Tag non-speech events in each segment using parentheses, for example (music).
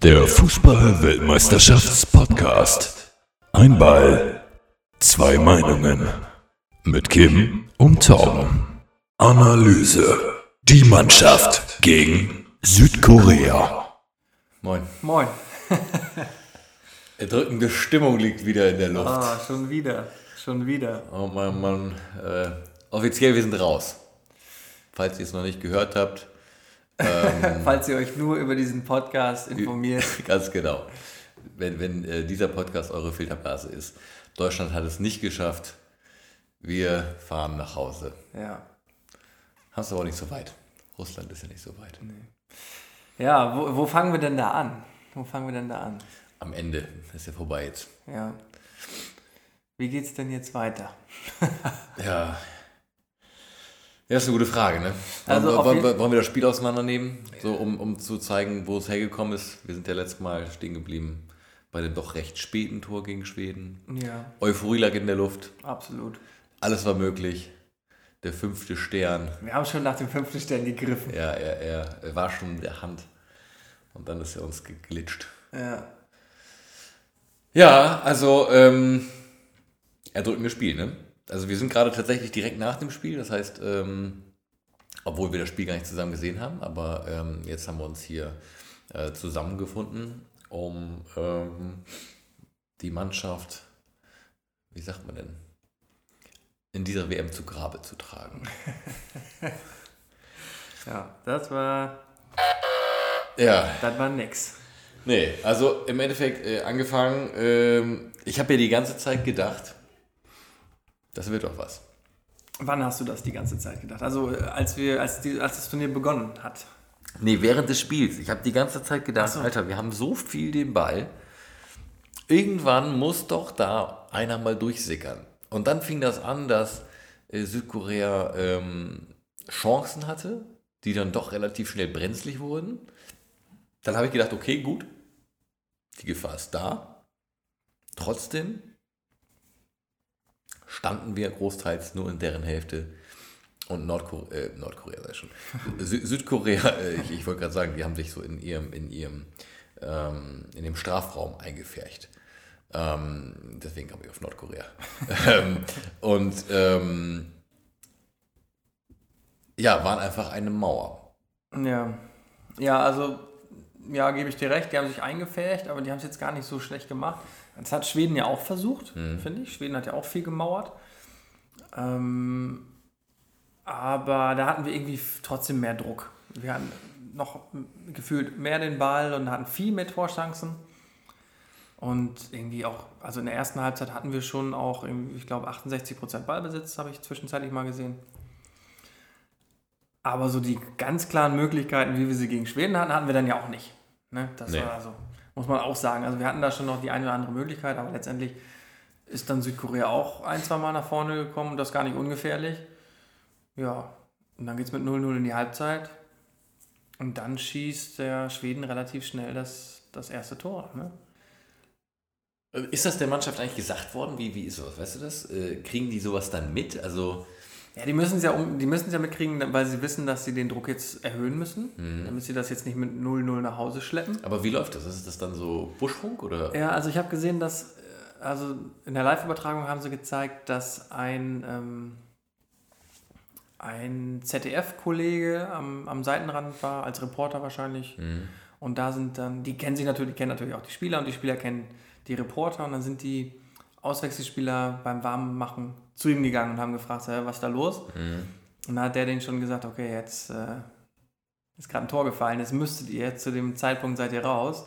Der Fußball-Weltmeisterschafts-Podcast. Ein Ball, zwei Meinungen. Mit Kim und Tom. Analyse. Die Mannschaft gegen Südkorea. Moin. Moin. (laughs) Erdrückende Stimmung liegt wieder in der Luft. Ah, schon wieder. Schon wieder. Oh Mann, Mann. Äh, offiziell, wir sind raus. Falls ihr es noch nicht gehört habt. (laughs) Falls ihr euch nur über diesen Podcast informiert. (laughs) Ganz genau. Wenn, wenn äh, dieser Podcast eure Filterblase ist. Deutschland hat es nicht geschafft. Wir fahren nach Hause. Ja. Haben es aber auch nicht so weit. Russland ist ja nicht so weit. Ja, wo, wo fangen wir denn da an? Wo fangen wir denn da an? Am Ende ist ja vorbei jetzt. Ja. Wie geht's denn jetzt weiter? (laughs) Ja. Ja, ist eine gute Frage, ne? Also wollen, wollen, wollen wir das Spiel auseinandernehmen? So, um, um zu zeigen, wo es hergekommen ist. Wir sind ja letztes Mal stehen geblieben bei dem doch recht späten Tor gegen Schweden. Ja, Euphorie lag in der Luft. absolut. Alles war möglich. Der fünfte Stern. Wir haben schon nach dem fünften Stern gegriffen. Ja, er, er, er war schon in der Hand. Und dann ist er uns geglitscht. Ja. Ja, also ähm, erdrückendes Spiel, ne? Also wir sind gerade tatsächlich direkt nach dem Spiel, das heißt, ähm, obwohl wir das Spiel gar nicht zusammen gesehen haben, aber ähm, jetzt haben wir uns hier äh, zusammengefunden, um ähm, die Mannschaft, wie sagt man denn, in dieser WM zu Grabe zu tragen. (laughs) Ja, das war, Ja, das war nix. Nee, also im Endeffekt äh, angefangen, ähm, ich habe ja die ganze Zeit gedacht, das wird doch was. Wann hast du das die ganze Zeit gedacht? Also äh, als wir, als, die, als das Turnier begonnen hat. Nee, während des Spiels. Ich habe die ganze Zeit gedacht, so. Alter, wir haben so viel den Ball. Irgendwann muss doch da einer mal durchsickern. Und dann fing das an, dass äh, Südkorea ähm, Chancen hatte, die dann doch relativ schnell brenzlig wurden. Dann habe ich gedacht, okay, gut, die Gefahr ist da. Trotzdem standen wir großteils nur in deren Hälfte. Und Nordkorea, äh, Nordkorea sei schon. (laughs) Sü Südkorea, äh, ich, ich wollte gerade sagen, die haben sich so in ihrem, in ihrem, ähm, in dem Strafraum eingefärcht. Ähm, deswegen kam ich auf Nordkorea. (laughs) ähm, und ähm, ja, waren einfach eine Mauer. Ja. Ja, also, ja, gebe ich dir recht, die haben sich eingefärcht, aber die haben es jetzt gar nicht so schlecht gemacht. Das hat Schweden ja auch versucht, finde ich. Schweden hat ja auch viel gemauert. Ähm, aber da hatten wir irgendwie trotzdem mehr Druck. Wir hatten noch gefühlt mehr den Ball und hatten viel mehr Torchancen. Und irgendwie auch, also in der ersten Halbzeit hatten wir schon auch, ich glaube, 68% Ballbesitz, habe ich zwischenzeitlich mal gesehen. Aber so die ganz klaren Möglichkeiten, wie wir sie gegen Schweden hatten, hatten wir dann ja auch nicht. Ne? Das Nee. war also, muss man auch sagen. Also wir hatten da schon noch die eine oder andere Möglichkeit, aber letztendlich ist dann Südkorea auch ein, zwei Mal nach vorne gekommen und das gar nicht ungefährlich. Ja, und dann geht es mit 0-0 in die Halbzeit. Und dann schießt der Schweden relativ schnell das, das erste Tor. Ne? Ist das der Mannschaft eigentlich gesagt worden? Wie, wie ist sowas? Weißt du das? Äh, kriegen die sowas dann mit? Also, Ja, die müssen es ja, um, die müssen es ja mitkriegen, weil sie wissen, dass sie den Druck jetzt erhöhen müssen, damit sie das jetzt nicht mit 0-0 nach Hause schleppen. aber wie läuft das? Ist das dann so Buschfunk oder? Ja, also ich habe gesehen, dass, äh, also in der Live-Übertragung haben sie gezeigt, dass ein, ähm, ein ZDF-Kollege am, am Seitenrand war, als Reporter wahrscheinlich. Und da sind dann, die kennen sich natürlich, die kennen natürlich auch die Spieler und die Spieler kennen die Reporter und dann sind die Auswechselspieler beim Warmmachen zu ihm gegangen und haben gefragt, "Hä, was ist da los? Und dann hat der denen schon gesagt, okay, jetzt äh, ist gerade ein Tor gefallen, jetzt müsstet ihr, zu dem Zeitpunkt seid ihr raus.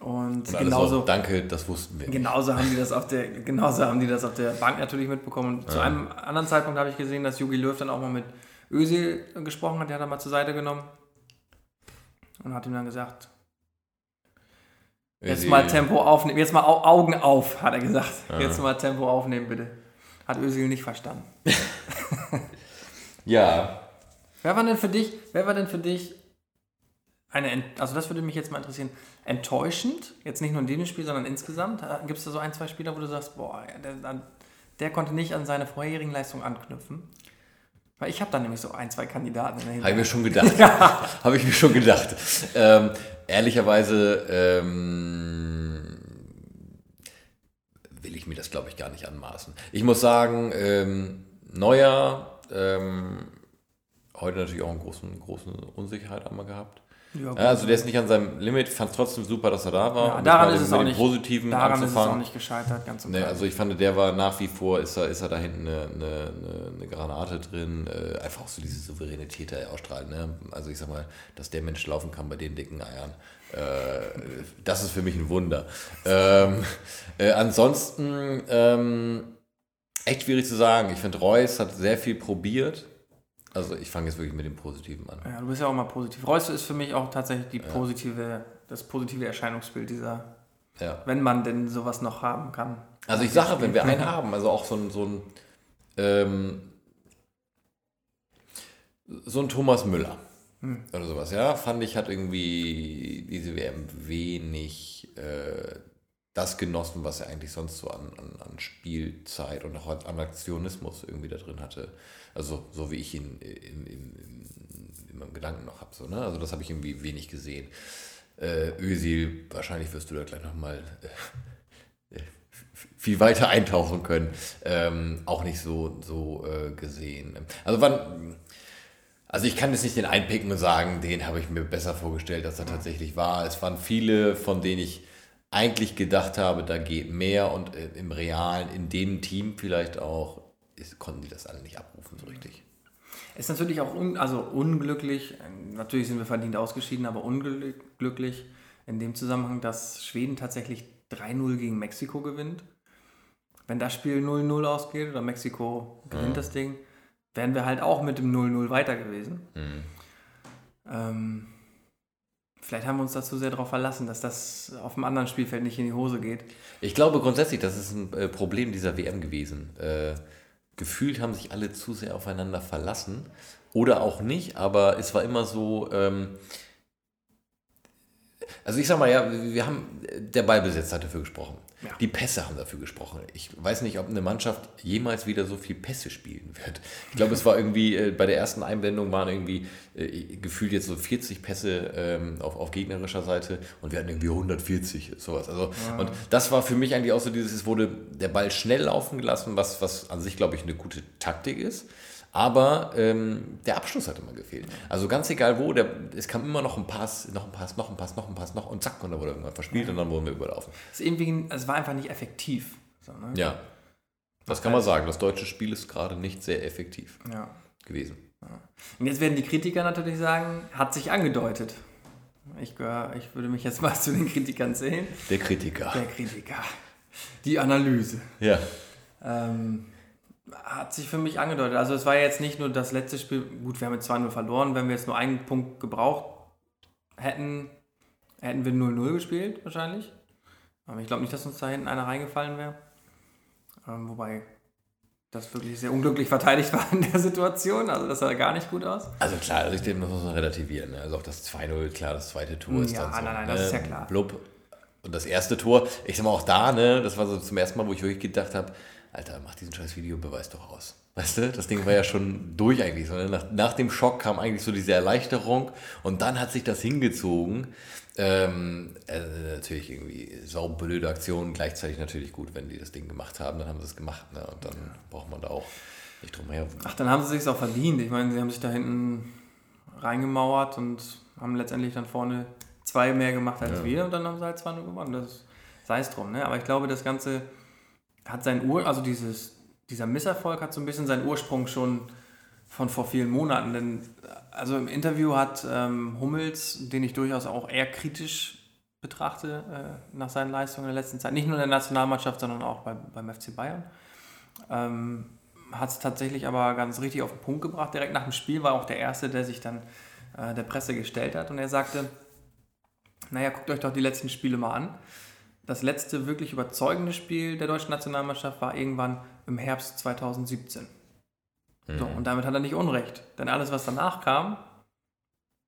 Und, Und genauso, so, danke, das wussten wir. nicht. genauso, haben die das auf der, genauso haben die das auf der Bank natürlich mitbekommen. Und zu einem anderen Zeitpunkt habe ich gesehen, dass Jogi Löw dann auch mal mit Özil gesprochen hat, der hat er mal zur Seite genommen und hat ihm dann gesagt, Jetzt Özil- mal Tempo aufnehmen. Jetzt mal Au Augen auf, hat er gesagt. Jetzt mal Tempo aufnehmen, bitte. Hat Özil nicht verstanden. (laughs) Ja, Wer war denn für dich, wer war denn für dich eine, also das würde mich jetzt mal interessieren, enttäuschend, jetzt nicht nur in dem Spiel, sondern insgesamt? Gibt es da so ein, zwei Spieler, wo du sagst, boah, der, der konnte nicht an seine vorherigen Leistungen anknüpfen? Weil ich habe da nämlich so ein, zwei Kandidaten in der Habe ich mir schon gedacht. (laughs) Habe ich mir schon gedacht. Ähm, ehrlicherweise ähm, ich mir das, glaube ich, gar nicht anmaßen. Ich muss sagen, ähm, Neuer, ähm, heute natürlich auch eine große, große Unsicherheit einmal gehabt. Ja, also der ist nicht an seinem Limit, fand es trotzdem super, dass er da war. Ja, daran ist es auch nicht, Positiven daran ist es auch nicht gescheitert, ganz nee, Also ich fand, der war nach wie vor, ist er, ist er da hinten eine, eine, eine Granate drin, äh, einfach auch so diese Souveränität da ausstrahlen. Ne? Also ich sag mal, dass der Mensch laufen kann bei den dicken Eiern. Äh, das ist für mich ein Wunder. Ähm, äh, ansonsten, ähm, echt schwierig zu sagen. Ich finde, Reus hat sehr viel probiert also ich fange jetzt wirklich mit dem Positiven an. Ja, du bist ja auch mal positiv. Reus ist für mich auch tatsächlich die positive, das positive Erscheinungsbild dieser, ja. wenn man denn sowas noch haben kann. Also ich sage, wenn wir einen haben, also auch so ein, so ein, ähm, so ein Thomas Müller hm. oder sowas, ja, fand ich, hat irgendwie diese WM wenig äh, das genossen, was er eigentlich sonst so an, an, an Spielzeit und auch an Aktionismus irgendwie da drin hatte. Also so wie ich ihn in, in, in meinem Gedanken noch habe. So, ne? Also das habe ich irgendwie wenig gesehen. Äh, Özil, wahrscheinlich wirst du da gleich nochmal äh, viel weiter eintauchen können. Ähm, auch nicht so, so äh, gesehen. Also wann. Also ich kann jetzt nicht den einpicken und sagen, den habe ich mir besser vorgestellt, als er tatsächlich war. Es waren viele, von denen ich eigentlich gedacht habe, da geht mehr und äh, im Realen, in dem Team vielleicht auch, ist, konnten die das alle nicht abrufen so richtig. Ist natürlich auch un, also unglücklich, natürlich sind wir verdient ausgeschieden, aber unglücklich in dem Zusammenhang, dass Schweden tatsächlich 3-0 gegen Mexiko gewinnt. Wenn das Spiel 0-0 ausgeht oder Mexiko gewinnt mhm. das Ding, wären wir halt auch mit dem 0-0 weiter gewesen. Mhm. Ähm, vielleicht haben wir uns dazu sehr darauf verlassen, dass das auf dem anderen Spielfeld nicht in die Hose geht. Ich glaube grundsätzlich, das ist ein äh, Problem dieser WM gewesen. Äh, gefühlt haben sich alle zu sehr aufeinander verlassen. Oder auch nicht, aber es war immer so. Ähm, also ich sag mal, ja, wir haben, der Ballbesitz hat dafür gesprochen. Ja. Die Pässe haben dafür gesprochen. Ich weiß nicht, ob eine Mannschaft jemals wieder so viel Pässe spielen wird. Ich glaube, es war irgendwie, äh, bei der ersten Einblendung waren irgendwie äh, gefühlt jetzt so 40 Pässe ähm, auf, auf gegnerischer Seite und wir hatten irgendwie 140, sowas. Also, ja. Und das war für mich eigentlich auch so dieses, es wurde der Ball schnell laufen gelassen, was, was an sich, glaube ich, eine gute Taktik ist. Aber ähm, der Abschluss hat immer gefehlt. Also ganz egal wo, der, es kam immer noch ein Pass, noch ein Pass, noch ein Pass, noch ein Pass, noch und zack, und dann wurde irgendwann verspielt und dann wurden wir überlaufen. Es, irgendwie, es war einfach nicht effektiv. So, ne? Ja. Das kann man sagen. Das deutsche Spiel ist gerade nicht sehr effektiv ja. gewesen. Ja. Und jetzt werden die Kritiker natürlich sagen, hat sich angedeutet. Ich, gehör, ich würde mich jetzt (laughs) mal zu den Kritikern zählen. Der Kritiker. Der Kritiker. Die Analyse. Ja. Ähm, hat sich für mich angedeutet. Also es war jetzt nicht nur das letzte Spiel, gut, wir haben jetzt 2-0 verloren, wenn wir jetzt nur einen Punkt gebraucht hätten, hätten wir 0-0 gespielt wahrscheinlich. Aber ich glaube nicht, dass uns da hinten einer reingefallen wäre. Ähm, wobei das wirklich sehr unglücklich verteidigt war in der Situation. Also das sah gar nicht gut aus. Also klar, also ich denke, das muss man relativieren. Ne? Also auch das 2-0, klar, das zweite Tor ist ja, dann so. Nein, nein, das ist ja ne? klar. Blub. Und das erste Tor, ich sag mal auch da, ne, das war so zum ersten Mal, wo ich wirklich gedacht habe, Alter, mach diesen scheiß Video, beweis doch aus. Weißt du, das Ding war ja schon durch eigentlich. So, ne? nach, nach, dem Schock kam eigentlich so diese Erleichterung und dann hat sich das hingezogen. Ähm, äh, natürlich irgendwie saublöde Aktion, gleichzeitig natürlich gut, wenn die das Ding gemacht haben, dann haben sie es gemacht. Ne? Und dann ja. braucht man da auch nicht drum herum. Ach, dann haben sie sich auch verdient. Ich meine, sie haben sich da hinten reingemauert und haben letztendlich dann vorne zwei mehr gemacht als ja. wir und dann haben sie halt zwei nur gewonnen. Das sei es drum. Ne? Aber ich glaube, das Ganze hat sein Ur, also dieses, dieser Misserfolg hat so ein bisschen seinen Ursprung schon von vor vielen Monaten. Denn also im Interview hat ähm, Hummels, den ich durchaus auch eher kritisch betrachte äh, nach seinen Leistungen in der letzten Zeit, nicht nur in der Nationalmannschaft, sondern auch bei, beim FC Bayern, ähm, hat es tatsächlich aber ganz richtig auf den Punkt gebracht. Direkt nach dem Spiel war auch der Erste, der sich dann äh, der Presse gestellt hat und er sagte, naja, guckt euch doch die letzten Spiele mal an das letzte wirklich überzeugende Spiel der deutschen Nationalmannschaft war irgendwann im Herbst 2017. Mhm. So, und damit hat er nicht Unrecht. Denn alles, was danach kam,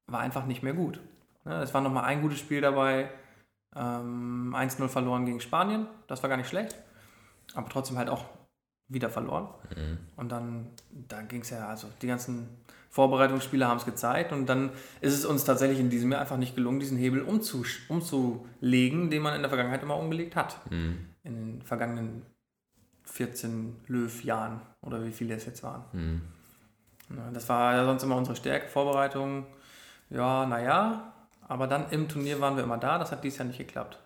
war einfach nicht mehr gut. es war nochmal ein gutes Spiel dabei. Ähm, 1-0 verloren gegen Spanien. Das war gar nicht schlecht. Aber trotzdem halt auch wieder verloren. Mhm. Und dann, dann ging es ja, also die ganzen Vorbereitungsspiele haben es gezeigt und dann ist es uns tatsächlich in diesem Jahr einfach nicht gelungen, diesen Hebel umzulegen, den man in der Vergangenheit immer umgelegt hat. Mhm. In den vergangenen 14 Löw-Jahren oder wie viele es jetzt waren. Mhm. Das war ja sonst immer unsere Stärke, Vorbereitung. Ja, naja, aber dann im Turnier waren wir immer da, das hat dieses Jahr nicht geklappt.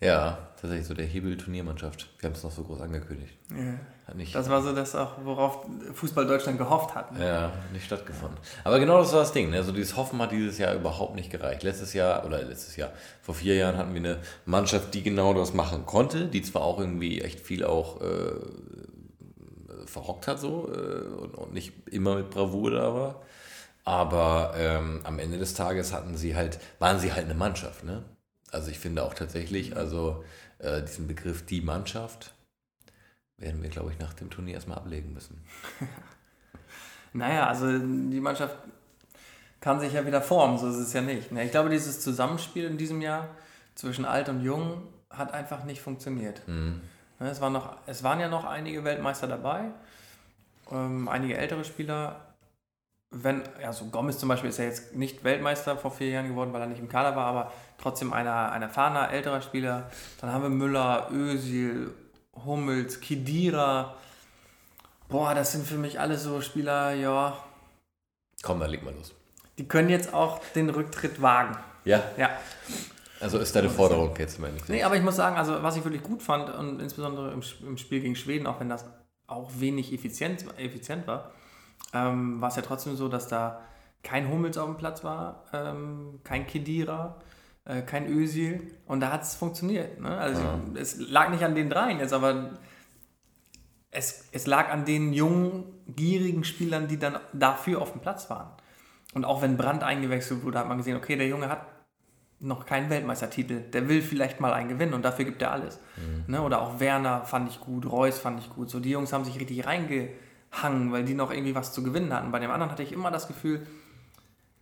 Ja, tatsächlich so der Hebel Turniermannschaft. Wir haben es noch so groß angekündigt. Ja. Nicht, das war so das auch, worauf Fußball Deutschland gehofft hat. Ne? Ja, nicht stattgefunden. Aber genau das war das Ding. Ne? Also dieses Hoffen hat dieses Jahr überhaupt nicht gereicht. Letztes Jahr, oder letztes Jahr, vor vier Jahren hatten wir eine Mannschaft, die genau das machen konnte, die zwar auch irgendwie echt viel auch äh, verhockt hat so äh, und, und, nicht immer mit Bravour da war. Aber ähm, am Ende des Tages hatten sie halt, waren sie halt eine Mannschaft, ne? Also ich finde auch tatsächlich, also äh, diesen Begriff die Mannschaft werden wir, glaube ich, nach dem Turnier erstmal ablegen müssen. (laughs) naja, also die Mannschaft kann sich ja wieder formen, so ist es ja nicht. Ich glaube, dieses Zusammenspiel in diesem Jahr zwischen alt und jung hat einfach nicht funktioniert. Mhm. Es, waren noch, es waren ja noch einige Weltmeister dabei, ähm, einige ältere Spieler, wenn, also Gomez zum Beispiel ist ja jetzt nicht Weltmeister vor vier Jahren geworden, weil er nicht im Kader war, aber trotzdem einer, ein erfahrener, älterer Spieler. Dann haben wir Müller, Özil, Hummels, Kidira. Boah, das sind für mich alle so Spieler, ja. Komm, dann leg mal los. Die können jetzt auch den Rücktritt wagen. Ja? Ja. Also ist deine Forderung jetzt, meine ich. Nee, aber ich muss sagen, also was ich wirklich gut fand, und insbesondere im, im Spiel gegen Schweden, auch wenn das auch wenig effizient, effizient war, ähm, war es ja trotzdem so, dass da kein Hummels auf dem Platz war, ähm, kein Kedira, äh, kein Özil und da hat es funktioniert. Ne? Also ja. es lag nicht an den dreien jetzt, aber es, es lag an den jungen, gierigen Spielern, die dann dafür auf dem Platz waren. Und auch wenn Brandt eingewechselt wurde, hat man gesehen, okay, der Junge hat noch keinen Weltmeistertitel, der will vielleicht mal einen gewinnen und dafür gibt er alles. Mhm. Ne? Oder auch Werner fand ich gut, Reus fand ich gut. So die Jungs haben sich richtig reinge hangen, weil die noch irgendwie was zu gewinnen hatten. Bei dem anderen hatte ich immer das Gefühl,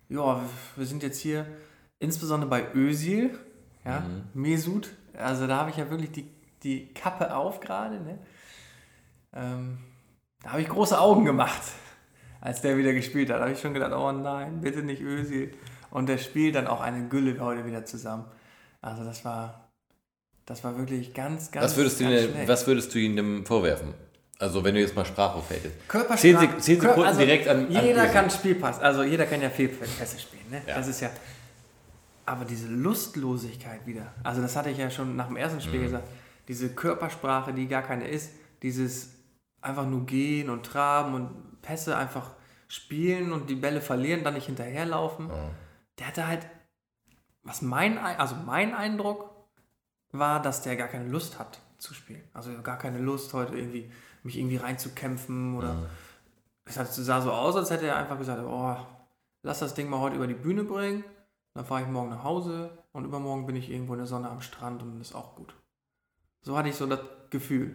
ja, wir sind jetzt hier, insbesondere bei Özil, ja, mhm. Mesut, also da habe ich ja wirklich die, die Kappe auf gerade, ne? Ähm, da habe ich große Augen gemacht, als der wieder gespielt hat. Da habe ich schon gedacht, oh nein, bitte nicht Özil. Und der spielt dann auch eine Gülle heute wieder zusammen. Also das war, das war wirklich ganz, ganz. Was würdest, ganz du, was würdest du ihm vorwerfen? Also wenn du jetzt mal Sprachhof hättest. Körpersprache. Zehn, Sek zehn Sekunden also direkt an. Jeder an kann Spielpass, also jeder kann ja Fehlpässe spielen. Ne? Ja. Das ist ja. Aber diese Lustlosigkeit wieder. Also das hatte ich ja schon nach dem ersten Spiel mhm. gesagt. Diese Körpersprache, die gar keine ist. Dieses einfach nur gehen und traben und Pässe einfach spielen und die Bälle verlieren, dann nicht hinterherlaufen. Oh. Der hatte halt, was mein, also mein Eindruck war, dass der gar keine Lust hat zu spielen. Also gar keine Lust heute irgendwie mich irgendwie reinzukämpfen oder mhm. es sah so aus, als hätte er einfach gesagt, oh, lass das Ding mal heute über die Bühne bringen, dann fahre ich morgen nach Hause und übermorgen bin ich irgendwo in der Sonne am Strand und ist auch gut. So hatte ich so das Gefühl.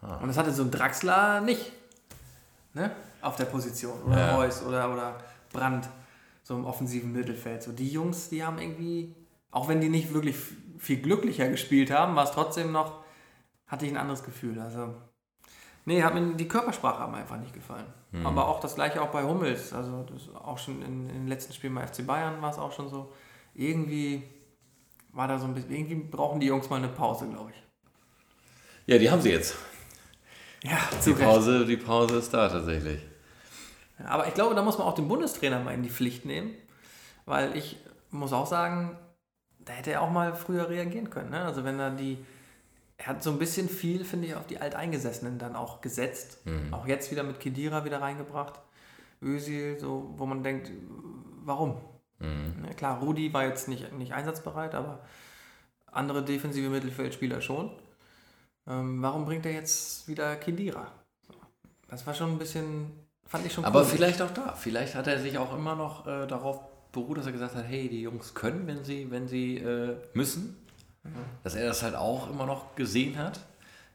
Ah. Und das hatte so ein Draxler nicht. Ne? Auf der Position. Oder ja. Reus oder, oder Brandt. So im offensiven Mittelfeld. So die Jungs, die haben irgendwie, auch wenn die nicht wirklich viel glücklicher gespielt haben, war es trotzdem noch, hatte ich ein anderes Gefühl. Also Nee, hat mir die Körpersprache hat mir einfach nicht gefallen. Mhm. Aber auch das gleiche auch bei Hummels. Also das auch schon in, in den letzten Spielen bei FC Bayern war es auch schon so. Irgendwie war da so ein bisschen, irgendwie brauchen die Jungs mal eine Pause, glaube ich. Ja, die haben sie jetzt. Ja, die Pause, die Pause ist da tatsächlich. aber ich glaube, da muss man auch den Bundestrainer mal in die Pflicht nehmen, weil ich muss auch sagen, da hätte er auch mal früher reagieren können. Ne? Also wenn er die er hat so ein bisschen viel, finde ich, auf die Alteingesessenen dann auch gesetzt. Mhm. Auch jetzt wieder mit Kedira wieder reingebracht. Özil, so, wo man denkt, warum? Mhm. Ja, klar, Rudi war jetzt nicht, nicht einsatzbereit, aber andere defensive Mittelfeldspieler schon. Ähm, warum bringt er jetzt wieder Kedira? Das war schon ein bisschen, fand ich schon cool. Aber vielleicht auch da. Vielleicht hat er sich auch immer noch äh, darauf beruht, dass er gesagt hat, hey, die Jungs können, wenn sie, wenn sie äh, müssen. Dass er das halt auch immer noch gesehen hat.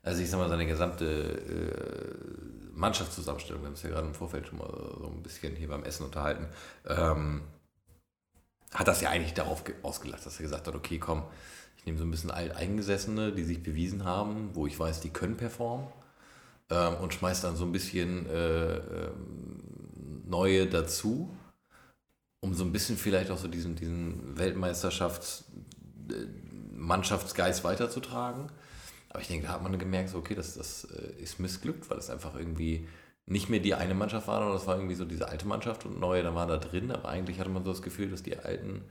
Also ich sag mal, seine gesamte äh, Mannschaftszusammenstellung, wir haben uns ja gerade im Vorfeld schon mal so ein bisschen hier beim Essen unterhalten. Ähm, hat das ja eigentlich darauf ausgelacht, dass er gesagt hat, okay, komm, ich nehme so ein bisschen Alteingesessene, die sich bewiesen haben, wo ich weiß, die können performen ähm, und schmeiß dann so ein bisschen äh, ähm, neue dazu, um so ein bisschen vielleicht auch so diesen, diesen Weltmeisterschafts- äh, Mannschaftsgeist weiterzutragen. Aber ich denke, da hat man gemerkt, so, okay, das, das äh, ist missglückt, weil es einfach irgendwie nicht mehr die eine Mannschaft war, sondern das war irgendwie so diese alte Mannschaft und neue, da war da drin, aber eigentlich hatte man so das Gefühl, dass die alten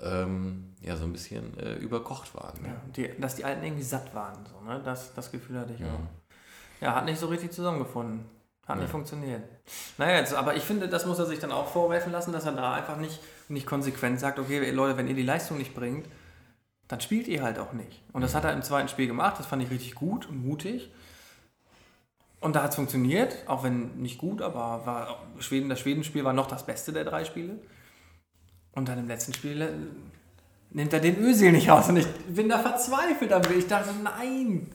ähm, ja so ein bisschen äh, überkocht waren. Ne? Ja, die, dass die Alten irgendwie satt waren, so, ne? das, das Gefühl hatte ich ja. auch. Ja, hat nicht so richtig zusammengefunden. Hat ja. nicht funktioniert. Naja, jetzt, aber ich finde, das muss er sich dann auch vorwerfen lassen, dass er da einfach nicht, nicht konsequent sagt, okay, Leute, wenn ihr die Leistung nicht bringt, dann spielt ihr halt auch nicht. Und das hat er im zweiten Spiel gemacht, das fand ich richtig gut und mutig. Und da hat es funktioniert, auch wenn nicht gut, aber war Schweden, das Schwedenspiel war noch das beste der drei Spiele. Und dann im letzten Spiel äh, nimmt er den Ösil nicht raus. Und ich bin da verzweifelt am Ich dachte, nein,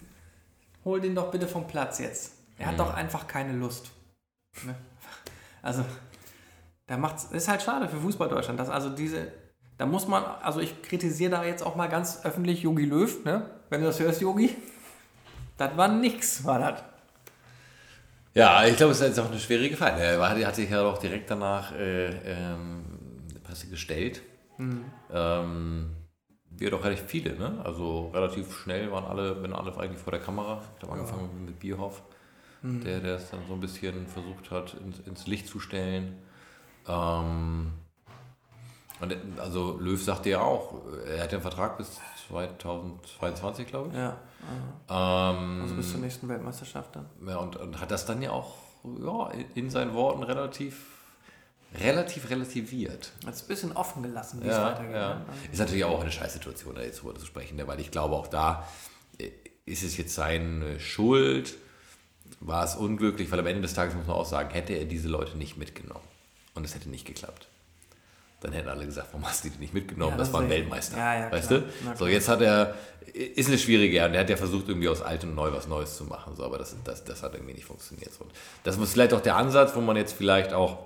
hol den doch bitte vom Platz jetzt. Er hat mhm. doch einfach keine Lust. Ne? Also, da macht's, ist halt schade für Fußball Deutschland, dass also diese, da muss man, also ich kritisiere da jetzt auch mal ganz öffentlich Yogi Löw, ne? Wenn du das hörst, Yogi, das war nix, war das. Ja, ich glaube, es ist jetzt auch eine schwierige Frage. Er hat sich ja auch direkt danach äh, ähm, Presse gestellt. Mhm. Ähm, wir doch relativ viele, ne? Also relativ schnell waren alle, wenn alle eigentlich vor der Kamera. Ich habe angefangen ja. mit Bierhoff, mhm. der, der es dann so ein bisschen versucht hat, ins, ins Licht zu stellen. Ähm, und also Löw sagte ja auch, er hat den Vertrag bis 2022, glaube ich. Ja. Ähm, also bis zur nächsten Weltmeisterschaft dann. Ja, und, und hat das dann ja auch ja, in seinen Worten relativ relativ relativiert. Das ist ein bisschen offen gelassen, wie ja, es weitergeht. Ja. Ist natürlich auch eine Scheißsituation, da jetzt drüber zu sprechen, ne? weil ich glaube, auch da äh, ist es jetzt seine Schuld, war es unglücklich, weil am Ende des Tages muss man auch sagen, hätte er diese Leute nicht mitgenommen und es hätte nicht geklappt dann hätten alle gesagt, warum hast du die nicht mitgenommen? Ja, das, das war ein Weltmeister. Ja, ja, weißt klar. du? So, jetzt hat er, ist eine schwierige, und er hat ja versucht, irgendwie aus alt und neu was Neues zu machen, so, aber das, das, das hat irgendwie nicht funktioniert. So. Das ist vielleicht auch der Ansatz, wo man jetzt vielleicht auch,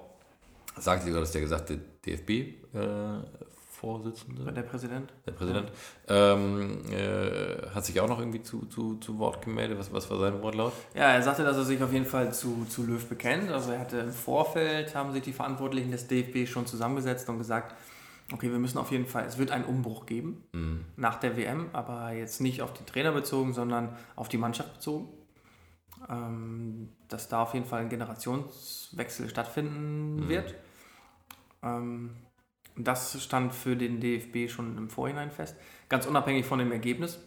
sagt sogar, dass der gesagte DFB äh, Vorsitzende. Der Präsident. Der Präsident. Ja. Ähm, äh, hat sich auch noch irgendwie zu, zu, zu Wort gemeldet. Was, was war sein Wortlaut? Ja, er sagte, dass er sich auf jeden Fall zu, zu Löw bekennt. Also er hatte im Vorfeld, haben sich die Verantwortlichen des DFB schon zusammengesetzt und gesagt, okay, wir müssen auf jeden Fall, es wird einen Umbruch geben mhm. nach der WM, aber jetzt nicht auf die Trainer bezogen, sondern auf die Mannschaft bezogen. Ähm, dass da auf jeden Fall ein Generationswechsel stattfinden mhm. wird. Ähm, das stand für den DFB schon im Vorhinein fest, ganz unabhängig von dem Ergebnis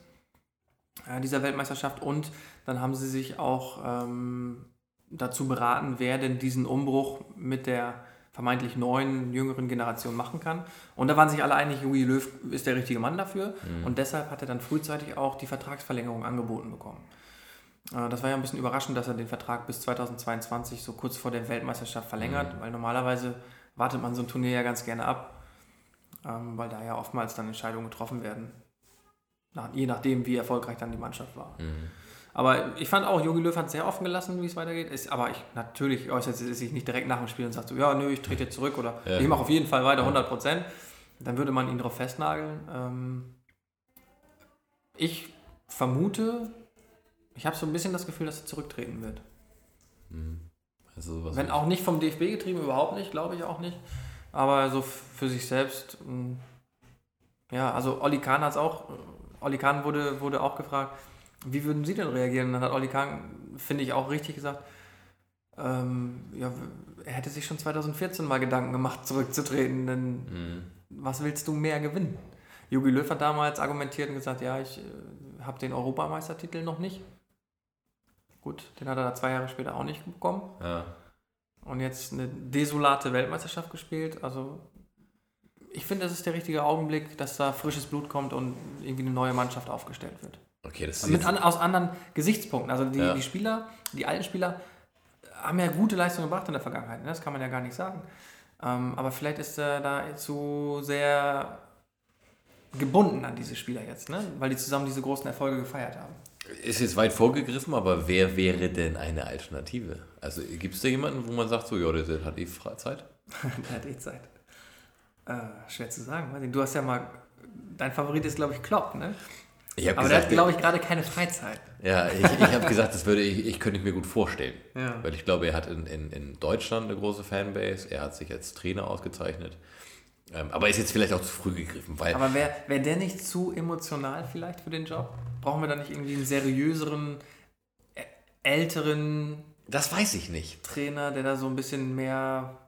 äh, dieser Weltmeisterschaft. Und dann haben sie sich auch ähm, dazu beraten, wer denn diesen Umbruch mit der vermeintlich neuen, jüngeren Generation machen kann. Und da waren sich alle einig, Jogi Löw ist der richtige Mann dafür. Mhm. Und deshalb hat er dann frühzeitig auch die Vertragsverlängerung angeboten bekommen. Äh, das war ja ein bisschen überraschend, dass er den Vertrag bis 2022 so kurz vor der Weltmeisterschaft verlängert, mhm. weil normalerweise wartet man so ein Turnier ja ganz gerne ab, ähm, weil da ja oftmals dann Entscheidungen getroffen werden. Nach, je nachdem, wie erfolgreich dann die Mannschaft war. Mhm. Aber ich fand auch, Jogi Löw hat sehr offen gelassen, wie es weitergeht. Ist, aber ich, natürlich äußert er sich nicht direkt nach dem Spiel und sagt so, ja, nö, ich trete jetzt zurück oder ja. ich mache auf jeden Fall weiter 100 Prozent. Dann würde man ihn darauf festnageln. Ähm, ich vermute, ich habe so ein bisschen das Gefühl, dass er zurücktreten wird. Mhm. Also, Wenn auch nicht vom DFB getrieben, überhaupt nicht, glaube ich auch nicht. Aber so für sich selbst, mm, ja, also Olli Kahn hat es auch, Olli Kahn wurde, wurde auch gefragt, wie würden Sie denn reagieren? Dann hat Olli Kahn, finde ich, auch richtig gesagt, ähm, ja, er hätte sich schon 2014 mal Gedanken gemacht, (laughs) zurückzutreten, denn mhm. was willst du mehr gewinnen? Jogi Löw hat damals argumentiert und gesagt, ja, ich äh, habe den Europameistertitel noch nicht. Gut, den hat er da zwei Jahre später auch nicht bekommen. Ja und jetzt eine desolate Weltmeisterschaft gespielt. Also ich finde, das ist der richtige Augenblick, dass da frisches Blut kommt und irgendwie eine neue Mannschaft aufgestellt wird. Okay, das ist Mit an, aus anderen Gesichtspunkten. Also die, ja. die Spieler, die alten Spieler haben ja gute Leistungen gebracht in der Vergangenheit. Ne? Das kann man ja gar nicht sagen. Ähm, aber vielleicht ist er da zu sehr gebunden an diese Spieler jetzt, ne? weil die zusammen diese großen Erfolge gefeiert haben. Ist jetzt weit vorgegriffen, aber wer wäre denn eine Alternative? Also gibt es da jemanden, wo man sagt, so, ja, der hat eh Freizeit? (laughs) der hat eh Zeit. Äh, schwer zu sagen. Du hast ja mal, dein Favorit ist, glaube ich, Klopp, ne? Ich Aber der gesagt, hat, glaube ich, gerade keine Freizeit. Ja, ich, ich habe gesagt, das würde ich, ich könnte ich mir gut vorstellen. Ja. Weil ich glaube, er hat in, in, in Deutschland eine große Fanbase. Er hat sich als Trainer ausgezeichnet. Ähm, aber ist jetzt vielleicht auch zu früh gegriffen, weil Aber wäre wär der nicht zu emotional vielleicht für den Job? Brauchen wir da nicht irgendwie einen seriöseren, älteren das weiß ich nicht. Trainer, der da so ein bisschen mehr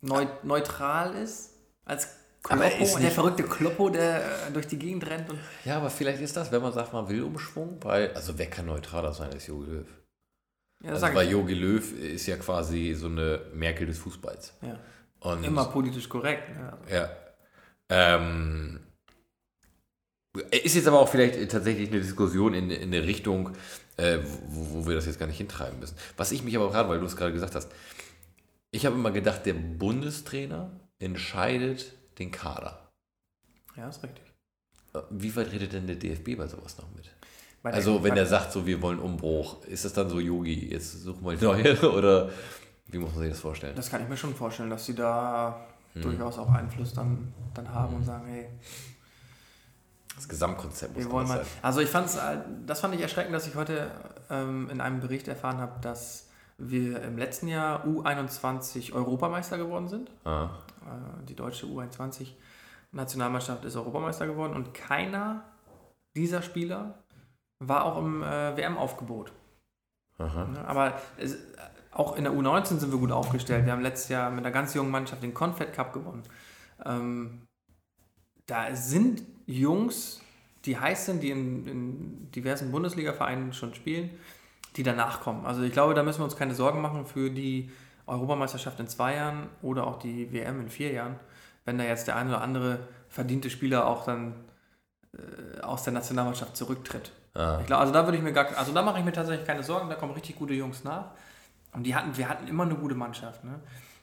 neu, neutral ist? Als Aber Kloppo, ist der verrückte Kloppo, der äh, durch die Gegend rennt und Ja, aber vielleicht ist das, wenn man sagt, man will Umschwung, weil, also wer kann neutraler sein als Jogi Löw? ja, Also ich. Jogi Löw ist ja quasi so eine Merkel des Fußballs. Ja. Und Immer politisch korrekt. Ne? Also, Ja. Ähm, ist jetzt aber auch vielleicht tatsächlich eine Diskussion in, in eine Richtung, äh, wo, wo wir das jetzt gar nicht hintreiben müssen. Was ich mich aber gerade, weil du es gerade gesagt hast, ich habe immer gedacht, der Bundestrainer entscheidet den Kader. ja, ist richtig. Äh, Wie weit redet denn der DFB bei sowas noch mit? Der- Also wenn er sagt, so wir wollen Umbruch, ist das dann so, Yogi, jetzt suchen wir (laughs) neue oder wie muss man sich das vorstellen? Das kann ich mir schon vorstellen, dass sie da Hm. durchaus auch Einfluss dann, dann haben und sagen, hey, Das Gesamtkonzept muss wollen mal. sein. Also ich fand es, das fand ich erschreckend, dass ich heute ähm, in einem Bericht erfahren habe, dass wir im letzten Jahr U21 Europameister geworden sind. Ah. Äh, die deutsche U21 Nationalmannschaft ist Europameister geworden und keiner dieser Spieler war auch im äh, WM-Aufgebot. Aha. Ne, Aber es, auch in der U19 sind wir gut aufgestellt. Wir haben letztes Jahr mit einer ganz jungen Mannschaft den Confed Cup gewonnen. Ähm, da sind Jungs, die heiß sind, die in, in diversen Bundesliga-Vereinen schon spielen, die danach kommen. Also ich glaube, da müssen wir uns keine Sorgen machen für die Europameisterschaft in zwei Jahren oder auch die WM in vier Jahren, wenn da jetzt der ein oder andere verdiente Spieler auch dann äh, aus der Nationalmannschaft zurücktritt. Ah. Ich glaube, also da würde ich mir gar, also da mache ich mir tatsächlich keine Sorgen, da kommen richtig gute Jungs nach. Und die hatten, wir hatten immer eine gute Mannschaft. Ne?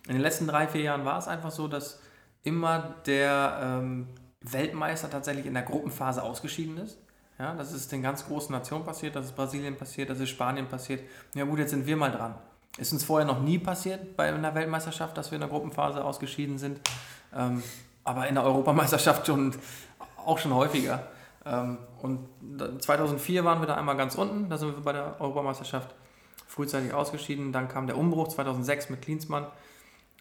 In den letzten drei, vier Jahren war es einfach so, dass immer der ähm, Weltmeister tatsächlich in der Gruppenphase ausgeschieden ist. Ja, das ist den ganz großen Nationen passiert, das ist Brasilien passiert, das ist Spanien passiert. Ja gut, jetzt sind wir mal dran. Ist uns vorher noch nie passiert bei einer Weltmeisterschaft, dass wir in der Gruppenphase ausgeschieden sind. Ähm, aber in der Europameisterschaft schon auch schon häufiger. Ähm, und da- 2004 waren wir da einmal ganz unten, da sind wir bei der Europameisterschaft frühzeitig ausgeschieden. Dann kam der Umbruch 2006 mit Klinsmann.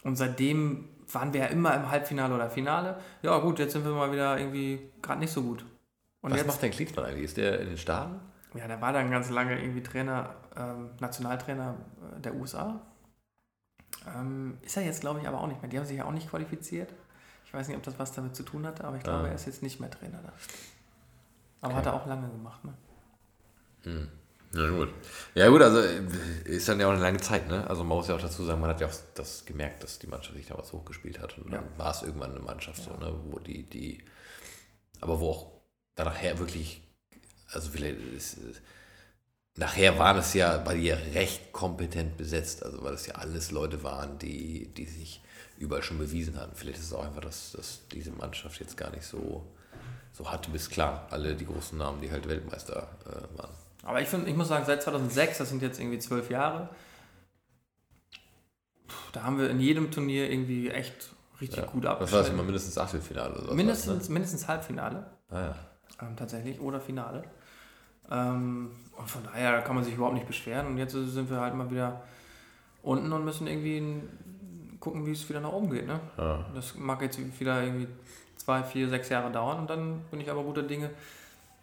Und seitdem waren wir ja immer im Halbfinale oder Finale. Ja gut, jetzt sind wir mal wieder irgendwie gerade nicht so gut. Und Was jetzt, macht denn Klinsmann eigentlich? Ist der in den Staaten? ja, der war dann ganz lange irgendwie Trainer, ähm, Nationaltrainer äh, der USA. Ähm, ist er jetzt, glaube ich, aber auch nicht mehr. Die haben sich ja auch nicht qualifiziert. Ich weiß nicht, ob das was damit zu tun hatte, aber ich glaube, Ah. er ist jetzt nicht mehr Trainer da. Aber Okay. hat er auch lange gemacht, ne? Ja gut. Ja gut, also äh, ist dann ja auch eine lange Zeit, ne? Also man muss ja auch dazu sagen, man hat ja auch das gemerkt, dass die Mannschaft sich damals hochgespielt hat und dann war es irgendwann eine Mannschaft so, ne? Wo die, die, aber wo auch dann nachher wirklich, also vielleicht ist, nachher waren es ja, weil die ja recht kompetent besetzt, also weil es ja alles Leute waren, die, die sich überall schon bewiesen hatten. Vielleicht ist es auch einfach, dass, dass diese Mannschaft jetzt gar nicht so, so hatte bis klar, alle die großen Namen, die halt Weltmeister äh, waren. Aber ich finde, ich muss sagen, seit 2006, das sind jetzt irgendwie zwölf Jahre, da haben wir in jedem Turnier irgendwie echt richtig Ja. gut war das abgeschnitten. immer? Mindestens Achtelfinale oder so. Mindestens, mindestens Halbfinale, Ne? Ah, ja. ähm, tatsächlich, oder Finale. Ähm, und von daher kann man sich überhaupt nicht beschweren. Und jetzt sind wir halt mal wieder unten und müssen irgendwie gucken, wie es wieder nach oben geht. Ne? Ja. Das mag jetzt wieder irgendwie zwei, vier, sechs Jahre dauern und dann bin ich aber guter Dinge.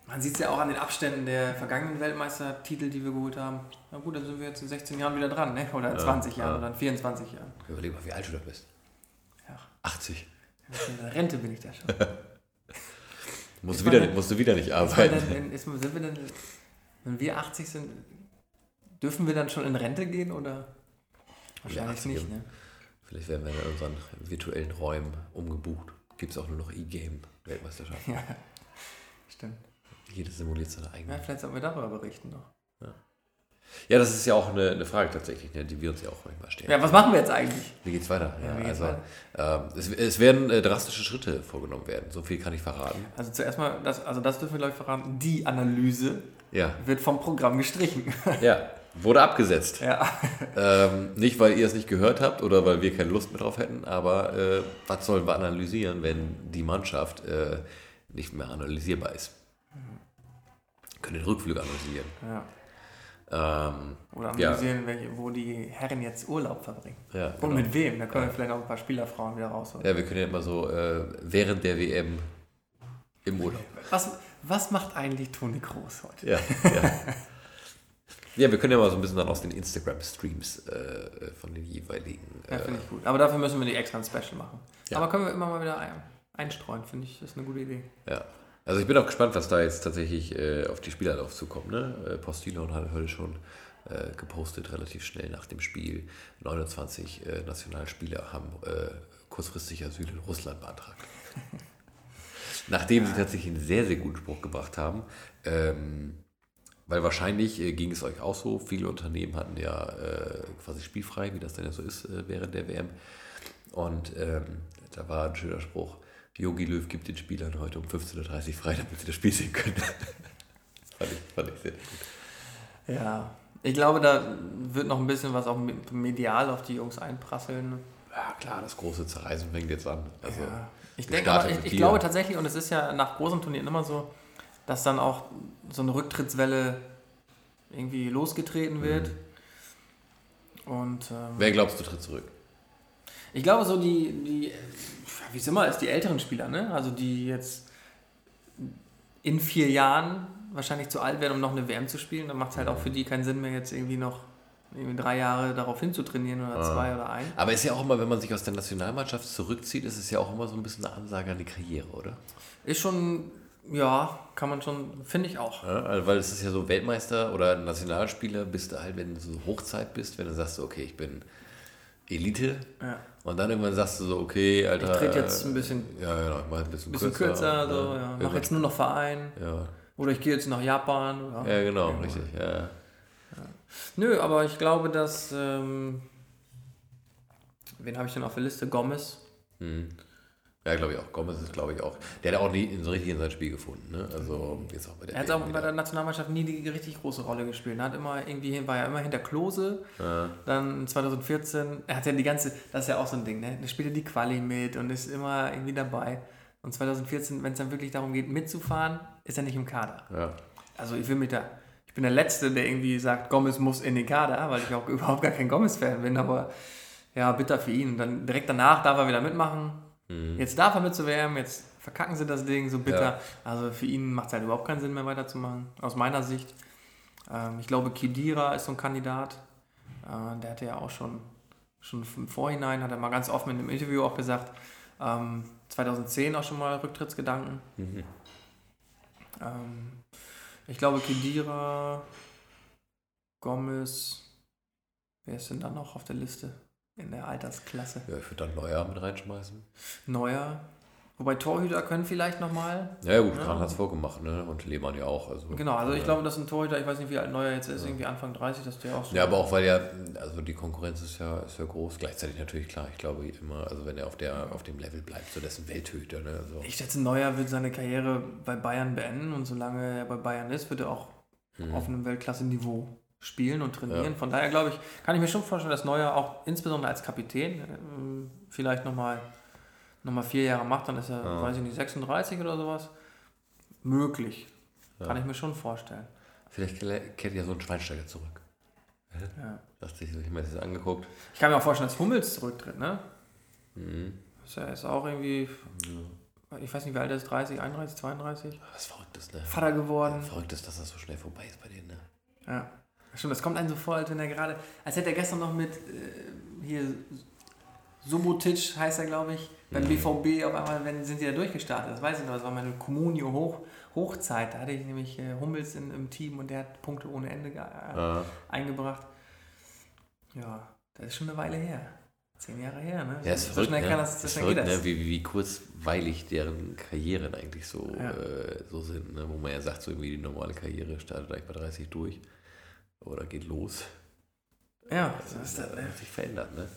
Man sieht es ja auch an den Abständen der vergangenen Weltmeistertitel, die wir geholt haben. Na gut, dann sind wir jetzt in 16 Jahren wieder dran, ne? oder in Ja, 20 Jahren ja. oder in 24 Jahren. Überleg mal, wie alt du da bist. Ja. 80. In der Rente bin ich da schon. (laughs) Musst Ist du, wieder, denn- musst du wieder nicht Ist arbeiten. denn, ist, sind wir denn, wenn wir 80 sind, dürfen wir dann schon in Rente gehen oder? Wahrscheinlich 80 nicht, ne? Vielleicht werden wir in unseren virtuellen Räumen umgebucht. Gibt es auch nur noch E-Game-Weltmeisterschaft. Ja, stimmt. Jeder simuliert seine eigene. Ja, vielleicht sollten wir darüber berichten noch. Ja, das ist ja auch eine, eine Frage tatsächlich, ne, die wir uns ja auch manchmal stellen. Ja, was machen wir jetzt eigentlich? Wie geht's weiter? Ja, Ja, wie geht's also, ähm, es, es werden äh, drastische Schritte vorgenommen werden. So viel kann ich verraten. Also zuerst mal, das, also das dürfen wir glaube ich verraten, die Analyse Ja, wird vom Programm gestrichen. (laughs) ja. wurde abgesetzt. Ja. Ähm, nicht, weil ihr es nicht gehört habt oder weil wir keine Lust mehr drauf hätten, aber äh, was sollen wir analysieren, wenn die Mannschaft äh, nicht mehr analysierbar ist? Können den Rückflug analysieren. ja. Ähm, Oder Ja. analysieren, welche, wo die Herren jetzt Urlaub verbringen. ja, Und genau. mit wem? Da können wir vielleicht auch ein paar Spielerfrauen wieder rausholen. ja, wir können ja immer so äh, während der WM im Urlaub. Was, was macht eigentlich Toni Kroos heute? Ja, ja. ja, wir können ja mal so ein bisschen dann aus den Instagram-Streams äh, von den jeweiligen. Ja, Äh, finde ich gut. Aber dafür müssen wir die extra ein Special machen. Ja. Aber können wir immer mal wieder ein, einstreuen, finde ich, ist eine gute Idee. Ja. Also ich bin auch gespannt, was da jetzt tatsächlich äh, auf die Spieler drauf zukommt. Ne? Äh, Postillon hat heute schon äh, gepostet, relativ schnell nach dem Spiel. 29 äh, Nationalspieler haben äh, kurzfristig Asyl in Russland beantragt. (laughs) Nachdem sie tatsächlich einen sehr, sehr guten Spruch gebracht haben. Ähm, weil wahrscheinlich äh, ging es euch auch so. Viele Unternehmen hatten ja äh, quasi spielfrei, wie das denn ja so ist äh, während der WM. Und ähm, da war ein schöner Spruch. Yogi Löw gibt den Spielern heute um 15.30 Uhr frei, damit sie das Spiel sehen können. das (laughs) fand ich, fand ich sehr gut. Ja, ich glaube, da wird noch ein bisschen was auch medial auf die Jungs einprasseln. Ja, klar, das große Zerreißen fängt jetzt an. Also, Ja. Ich denke, aber, ich, ich glaube tatsächlich, und es ist ja nach großen Turnieren immer so, dass dann auch so eine Rücktrittswelle irgendwie losgetreten wird. Und ähm, Wer glaubst du tritt zurück? ich glaube so die, die wie es immer ist, die älteren Spieler, ne? Also die jetzt in vier Jahren wahrscheinlich zu alt werden, um noch eine WM zu spielen, dann macht es halt auch für die keinen Sinn mehr, jetzt irgendwie noch irgendwie drei Jahre darauf hinzutrainieren oder zwei oder ein. Aber ist ja auch immer, wenn man sich aus der Nationalmannschaft zurückzieht, ist es ja auch immer so ein bisschen eine Ansage an die Karriere, oder? Ist schon, ja, kann man schon, finde ich auch. Ja, also weil es ist ja so Weltmeister oder Nationalspieler bist du halt, wenn du so Hochzeit bist, wenn du sagst, okay, ich bin Elite Ja. und dann irgendwann sagst du so, okay, Alter. Ich trete jetzt äh, ein bisschen, Ja, genau, ich mach ein bisschen, bisschen kürzer, so, ja. mach Irgendwann- jetzt nur noch Verein Ja, oder ich gehe jetzt nach Japan. Oder ja genau, Irgendwo. richtig. Ja. Nö, aber ich glaube, dass. Ähm, wen habe ich denn auf der Liste? Gomez. Hm. Ja, glaube ich auch. Gomez ist, glaube ich, auch. Der hat auch nie so richtig in sein Spiel gefunden. Ne? Also jetzt auch bei der Er hat auch bei wieder. der Nationalmannschaft nie die richtig große Rolle gespielt. Er hat immer irgendwie, war ja immer hinter Klose. Ja. Dann 2014, er hat ja die ganze, das ist ja auch so ein Ding, ne? Er spielt ja die Quali mit und ist immer irgendwie dabei. Und 2014, wenn es dann wirklich darum geht, mitzufahren, ist er nicht im Kader. Ja. Also ich will mich da, ich bin der Letzte, der irgendwie sagt, Gomez muss in den Kader, weil ich auch (laughs) überhaupt gar kein Gomez-Fan bin, aber ja, bitter für ihn. Und dann direkt danach darf er wieder mitmachen. Jetzt darf er mit zur WM, jetzt verkacken sie das Ding, so bitter. Ja. Also für ihn macht es halt überhaupt keinen Sinn mehr weiterzumachen, aus meiner Sicht. Ähm, ich glaube, Kidira ist so ein Kandidat. Äh, der hatte ja auch schon, schon im Vorhinein, hat er mal ganz offen in einem Interview auch gesagt, ähm, 2010 auch schon mal Rücktrittsgedanken. Mhm. Ähm, ich glaube, Kedira, Gomez, wer ist denn da noch auf der Liste in der Altersklasse? ja, ich würde dann Neuer mit reinschmeißen. Neuer. Wobei Torhüter können vielleicht nochmal. Ja, ja gut, Ja. Kran hat es vorgemacht, ne? Und Lehmann ja auch. Also, Genau, also ich äh, glaube, dass ein Torhüter, ich weiß nicht, wie alt Neuer jetzt ist, irgendwie Anfang 30, dass der auch so. Ja, aber auch weil ja, also die Konkurrenz ist ja, ist ja groß. Gleichzeitig natürlich klar, ich glaube immer, also wenn er auf, der, auf dem Level bleibt, so dessen Welthüter, ne? Also, Ich schätze, Neuer wird seine Karriere bei Bayern beenden und solange er bei Bayern ist, wird er auch auf einem Weltklasse-Niveau spielen und trainieren. Ja. Von daher glaube ich, kann ich mir schon vorstellen, dass Neuer auch insbesondere als Kapitän ähm, vielleicht nochmal noch mal vier Jahre macht, dann ist er, Ja. weiß ich nicht, 36 oder sowas. Möglich. Kann Ja. ich mir schon vorstellen. Vielleicht kehrt ja so ein Schweinsteiger zurück. Ja. Dachte ich, ich mir das angeguckt. Ich kann mir auch vorstellen, dass Hummels zurücktritt, ne? Mhm. Ist ja ist auch irgendwie, ich weiß nicht, wie alt er ist, 30, 31, 32? Was Verrücktes, ne? Vater geworden. Verrückt ist, dass das so schnell vorbei ist bei denen, ne? Ja. Stimmt, das kommt einem so vor, als wenn er gerade, als hätte er gestern noch mit äh, hier Subotic heißt er, glaube ich, beim BVB auf einmal wenn, sind die da durchgestartet. Das weiß ich noch, das war meine Communio Hoch, Hochzeit. Da hatte ich nämlich äh, Hummels in, im Team und der hat Punkte ohne Ende äh, eingebracht. Ja, das ist schon eine Weile her. Zehn Jahre her, ne? Ja, ist so verrückt, schnell ne? kann das, so ist schnell verrückt, geht das. ne? Wie, wie, kurzweilig deren Karrieren eigentlich so, Ja. äh, so sind, ne? Wo man ja sagt, so irgendwie die normale Karriere startet eigentlich bei 30 durch oder geht los. Ja, das, Das hat sich verändert, ne?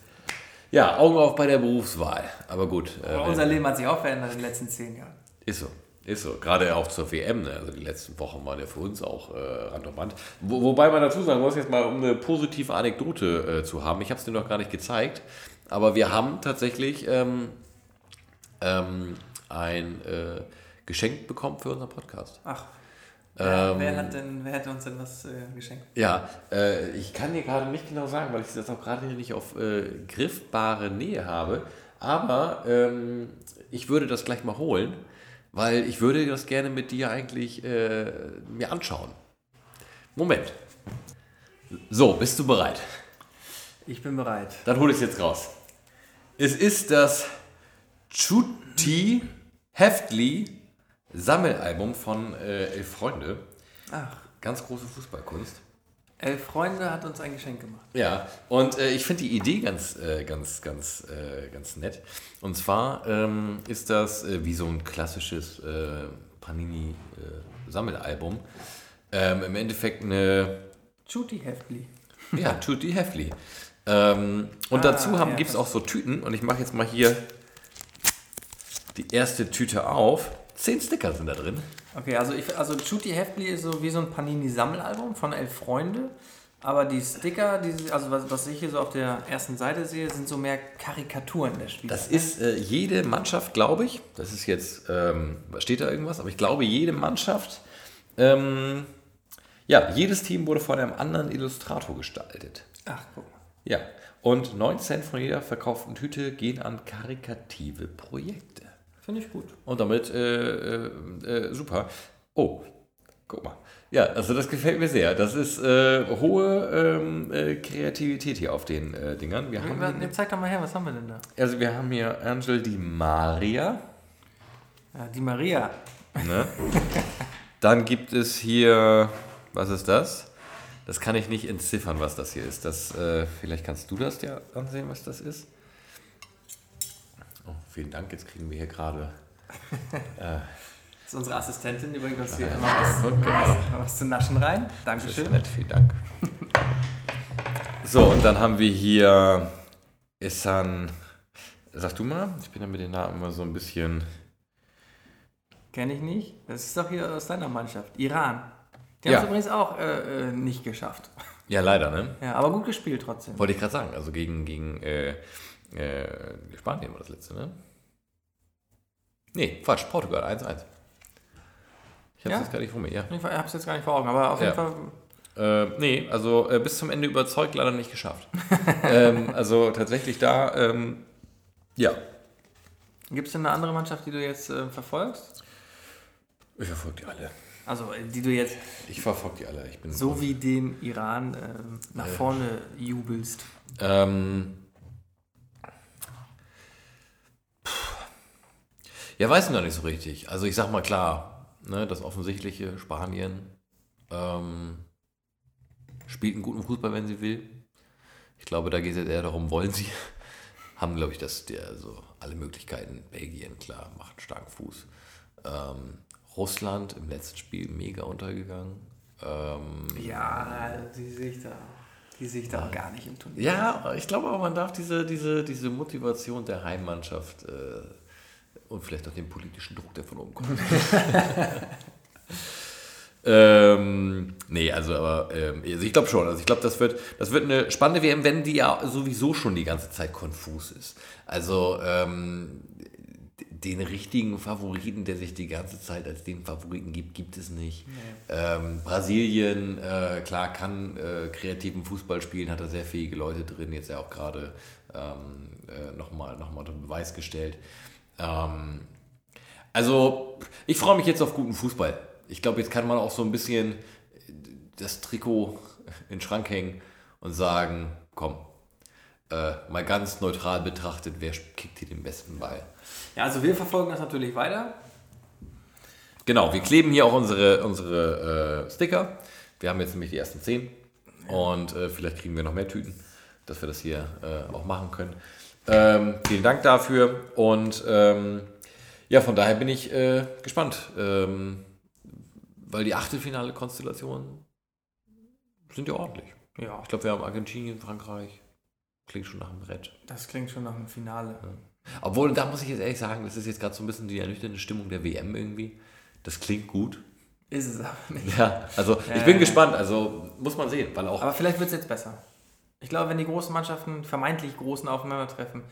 Ja, Augen auf bei der Berufswahl. Aber gut. äh, Aber wenn- unser Leben hat sich auch verändert in den letzten zehn Jahren. Ist so. Ist so, gerade auch zur WM, ne? also die letzten Wochen waren ja für uns auch äh, Rand und Band. Wo, wobei man dazu sagen muss, jetzt mal um eine positive Anekdote äh, zu haben, ich habe es dir noch gar nicht gezeigt, aber wir haben tatsächlich ähm, ähm, ein äh, Geschenk bekommen für unseren Podcast. Ach. Ähm, wer, hat denn, wer hat uns denn was äh, geschenkt? Ja, äh, ich kann dir gerade nicht genau sagen, weil ich das auch gerade nicht auf äh, griffbare Nähe habe. Aber ähm, ich würde das gleich mal holen weil ich würde das gerne mit dir eigentlich äh, mir anschauen. Moment. So, bist du bereit? Ich bin bereit. Dann hole ich es jetzt raus. Es ist das Chuti Heftli Sammelalbum von äh, Elf Freunde. Ach. Ganz große Fußballkunst. Elf Freunde hat uns ein Geschenk gemacht. Ja, und äh, ich finde die Idee ganz, äh, ganz, ganz, äh, ganz nett. Und zwar ähm, ist das äh, wie so ein klassisches äh, Panini-Sammelalbum. Ähm, Im Endeffekt eine. Tutti Heftli. Ja, Tutti Heftli. Ähm, und ah, dazu ja, gibt es auch so Tüten. Und ich mache jetzt mal hier die erste Tüte auf. Zehn Sticker sind da drin. Okay, also, ich, also Chuti Heftli ist so wie so ein Panini-Sammelalbum von elf Freunde. Aber die Sticker, die, also was, was ich hier so auf der ersten Seite sehe, sind so mehr Karikaturen der Spieler. Das ist äh, jede Mannschaft, glaube ich. Das ist jetzt, ähm, steht da irgendwas? Aber ich glaube, jede Mannschaft, ähm, ja, jedes Team wurde von einem anderen Illustrator gestaltet. Ach, guck mal. Ja, und 9 Cent von jeder verkauften Tüte gehen an karikative Projekte. Finde ich gut. Und damit äh, äh, äh, super. Oh, guck mal. Ja, also das gefällt mir sehr. Das ist äh, hohe ähm, äh, Kreativität hier auf den äh, Dingern. Wir haben hier, zeig doch mal her, was haben wir denn da? Also wir haben hier Angel Di Maria. Ja, Di Maria. Ne? Dann gibt es hier, was ist das? Das kann ich nicht entziffern, was das hier ist. Das, vielleicht kannst du das ja ansehen, was das ist. Oh, vielen Dank, jetzt kriegen wir hier gerade. Äh, das (laughs) ist unsere Assistentin, die bringt uns hier immer was, genau. was zu naschen rein. Dankeschön. Nett, vielen Dank. so, und dann haben wir hier Essan. Sag du mal, ich bin ja mit den Namen immer so ein bisschen. Kenne ich nicht. Das ist doch hier aus deiner Mannschaft. Iran. Die haben es übrigens auch äh, äh, nicht geschafft. Ja, leider, ne? Ja, aber gut gespielt trotzdem. Wollte ich gerade sagen. Also gegen, gegen äh, äh, Spanien war das letzte, ne? Nee, Quatsch, Portugal, 1-1. Ich hab's ja? jetzt gar nicht vor mir, ja. Ich hab's jetzt gar nicht vor Augen, aber auf jeden Fall. Äh, nee, also äh, bis zum Ende überzeugt, leider nicht geschafft. (laughs) ähm, also tatsächlich da, ähm, ja. Gibt es denn eine andere Mannschaft, die du jetzt äh, verfolgst? Ich verfolge die alle. Also, äh, die du jetzt. Ich verfolge die alle. Ich bin so wie den Iran ähm, nach vorne jubelst. Ähm, Ja, weiß noch nicht so richtig. Also ich sag mal klar, ne, das offensichtliche Spanien ähm, spielt einen guten Fußball, wenn sie will. Ich glaube, da geht es eher darum, wollen sie. (laughs) Haben, glaube ich, das, der, so alle Möglichkeiten. Belgien, klar, macht einen starken Fuß. Ähm, Russland im letzten Spiel mega untergegangen. Ähm, ja, die sehe ich da. Die sehe ich da gar nicht im Turnier. Ja, ich glaube aber, man darf diese, diese, diese Motivation der Heimmannschaft äh, und vielleicht auch den politischen Druck, der von oben kommt. (laughs) ähm, nee, also aber ähm, also ich glaube schon. Also ich glaube, das wird, das wird eine spannende WM, wenn die ja sowieso schon die ganze Zeit konfus ist. Also ähm, den richtigen Favoriten, der sich die ganze Zeit als den Favoriten gibt, gibt es nicht. Nee. Ähm, Brasilien, äh, klar, kann äh, kreativen Fußball spielen, hat da sehr fähige Leute drin, jetzt ja auch gerade ähm, äh, nochmal noch mal unter Beweis gestellt. Ähm, also, ich freue mich jetzt auf guten Fußball. Ich glaube, jetzt kann man auch so ein bisschen das Trikot in den Schrank hängen und sagen, komm, äh, mal ganz neutral betrachtet, wer kickt hier den besten Ball. Ja, also wir verfolgen das natürlich weiter. Genau, wir kleben hier auch unsere, unsere äh, Sticker. Wir haben jetzt nämlich die ersten zehn und äh, vielleicht kriegen wir noch mehr Tüten, dass wir das hier äh, auch machen können. Ähm, vielen Dank dafür und ähm, ja, von daher bin ich äh, gespannt, ähm, weil die Achtelfinale-Konstellationen sind ja ordentlich. Ja. Ich glaube, wir haben Argentinien, Frankreich. Klingt schon nach einem Brett. Das klingt schon nach einem Finale. Ja. Obwohl, da muss ich jetzt ehrlich sagen, das ist jetzt gerade so ein bisschen die ernüchternde Stimmung der WM irgendwie. Das klingt gut. Ist es aber nicht. Ja, also ich Ja, bin gespannt. Also muss man sehen, weil auch Aber vielleicht wird es jetzt besser. Ich glaube, wenn die großen Mannschaften, vermeintlich großen aufeinandertreffen,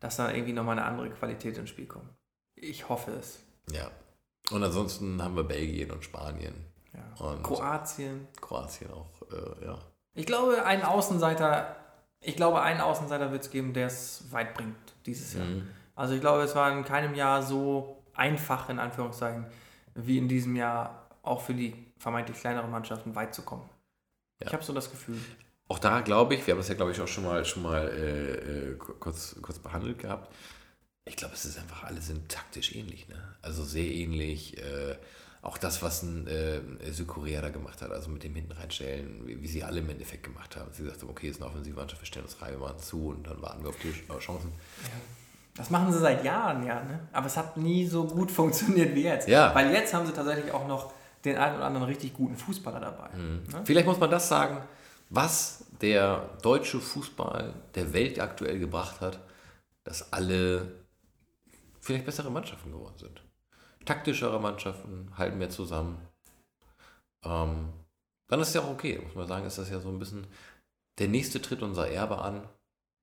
dass da irgendwie nochmal eine andere Qualität ins Spiel kommt. Ich hoffe es. ja. Und ansonsten haben wir Belgien und Spanien Ja. und Kroatien. Kroatien auch. Äh, ja. Ich glaube, einen Außenseiter, ich glaube, einen Außenseiter wird es geben, der es weit bringt dieses Jahr. Mhm. Also ich glaube, es war in keinem Jahr so einfach, in Anführungszeichen, wie in diesem Jahr auch für die vermeintlich kleineren Mannschaften weit zu kommen. Ja. Ich habe so das Gefühl. Auch da glaube ich, wir haben das ja glaube ich auch schon mal schon mal äh, äh, kurz, kurz behandelt gehabt. Ich glaube, es ist einfach, alle sind taktisch ähnlich, ne? Also sehr ähnlich. Äh, auch das, was ein äh, Südkorea da gemacht hat, also mit dem hinten reinstellen, wie, wie sie alle im Endeffekt gemacht haben. Sie gesagt haben, okay, es ist eine offensive Mannschaft, wir stellen uns rein, wir machen zu und dann warten wir auf die äh, Chancen. Das machen sie seit Jahren, ja, ne? Aber es hat nie so gut (laughs) funktioniert wie jetzt. Ja. Weil jetzt haben sie tatsächlich auch noch den einen oder anderen richtig guten Fußballer dabei. Mhm. Ne? Vielleicht muss man das sagen, was der deutsche Fußball der Welt aktuell gebracht hat, dass alle vielleicht bessere Mannschaften geworden sind. Taktischere Mannschaften halten mehr zusammen. Ähm, dann ist es ja auch okay, muss man sagen, ist das ja so ein bisschen der nächste tritt unser Erbe an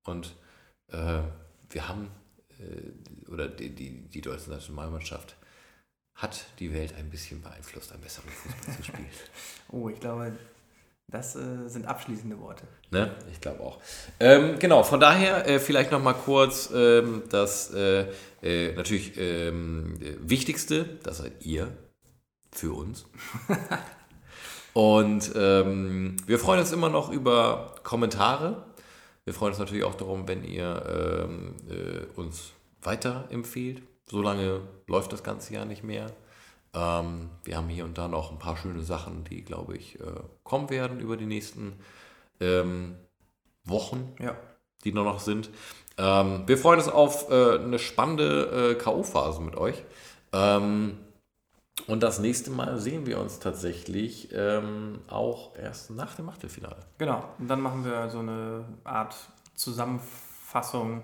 und äh, wir haben, äh, oder die, die, die deutsche Nationalmannschaft hat die Welt ein bisschen beeinflusst, einen besseren Fußball zu spielen. (laughs) Oh, ich glaube, das äh, sind abschließende Worte. Ne? Ich glaube auch. Ähm, genau, von daher äh, vielleicht nochmal kurz ähm, das äh, äh, natürlich ähm, äh, Wichtigste, das seid ihr für uns. (laughs) Und ähm, wir freuen uns immer noch über Kommentare. Wir freuen uns natürlich auch darum, wenn ihr ähm, äh, uns weiterempfehlt. Solange läuft das ganze Jahr nicht mehr. Ähm, wir haben hier und da noch ein paar schöne Sachen, die, glaube ich, äh, kommen werden über die nächsten ähm, Wochen, Ja. die nur noch sind. Ähm, wir freuen uns auf äh, eine spannende äh, K.O.-Phase mit euch. Ähm, und das nächste Mal sehen wir uns tatsächlich ähm, auch erst nach dem Achtelfinale. Genau. Und dann machen wir so eine Art Zusammenfassung,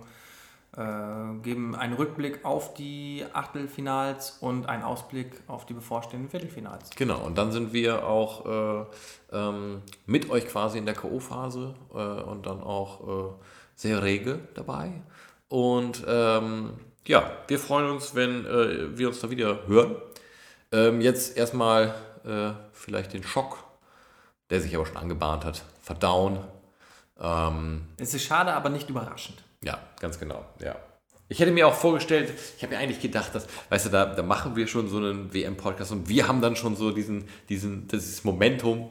geben einen Rückblick auf die Achtelfinals und einen Ausblick auf die bevorstehenden Viertelfinals. Genau, und dann sind wir auch äh, ähm, mit euch quasi in der K.O.-Phase äh, und dann auch äh, sehr rege dabei. Und ähm, ja, wir freuen uns, wenn äh, wir uns da wieder hören. Ähm, jetzt erstmal äh, vielleicht den Schock, der sich aber schon angebahnt hat, verdauen. Ähm, Es ist schade, aber nicht überraschend. Ja, ganz genau, ja. Ich hätte mir auch vorgestellt, ich habe mir eigentlich gedacht, dass, weißt du, da, da machen wir schon so einen WM-Podcast und wir haben dann schon so diesen, diesen, dieses Momentum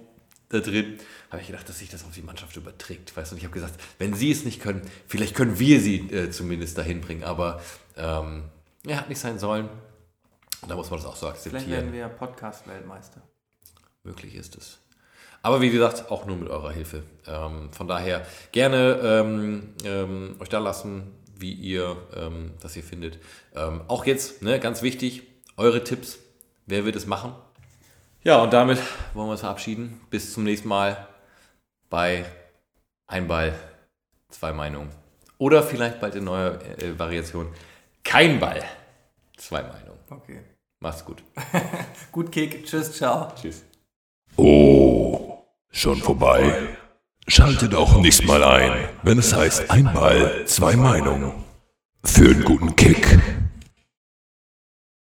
da drin. Habe ich gedacht, dass sich das auf die Mannschaft überträgt, weißt du. Und ich habe gesagt, wenn sie es nicht können, vielleicht können wir sie äh, zumindest dahin bringen. Aber ähm, ja, hat nicht sein sollen. Und da muss man das auch so Vielleicht akzeptieren. werden wir Podcast-Weltmeister. Möglich ist es. Aber wie gesagt, auch nur mit eurer Hilfe. Ähm, von daher gerne ähm, ähm, euch da lassen, wie ihr ähm, das hier findet. Ähm, auch jetzt, ne, ganz wichtig, eure Tipps. Wer wird es machen? Ja, und damit wollen wir uns verabschieden. Bis zum nächsten Mal bei Ein Ball, zwei Meinungen. Oder vielleicht bald in neuer äh, Variation Kein Ball, zwei Meinungen. Okay. Macht's gut. (laughs) Gut Kick. Tschüss, ciao. Tschüss. Oh, schon vorbei. Schaltet auch nächstes Mal ein, wenn es heißt ein Ball, zwei Meinungen. Für einen guten Kick.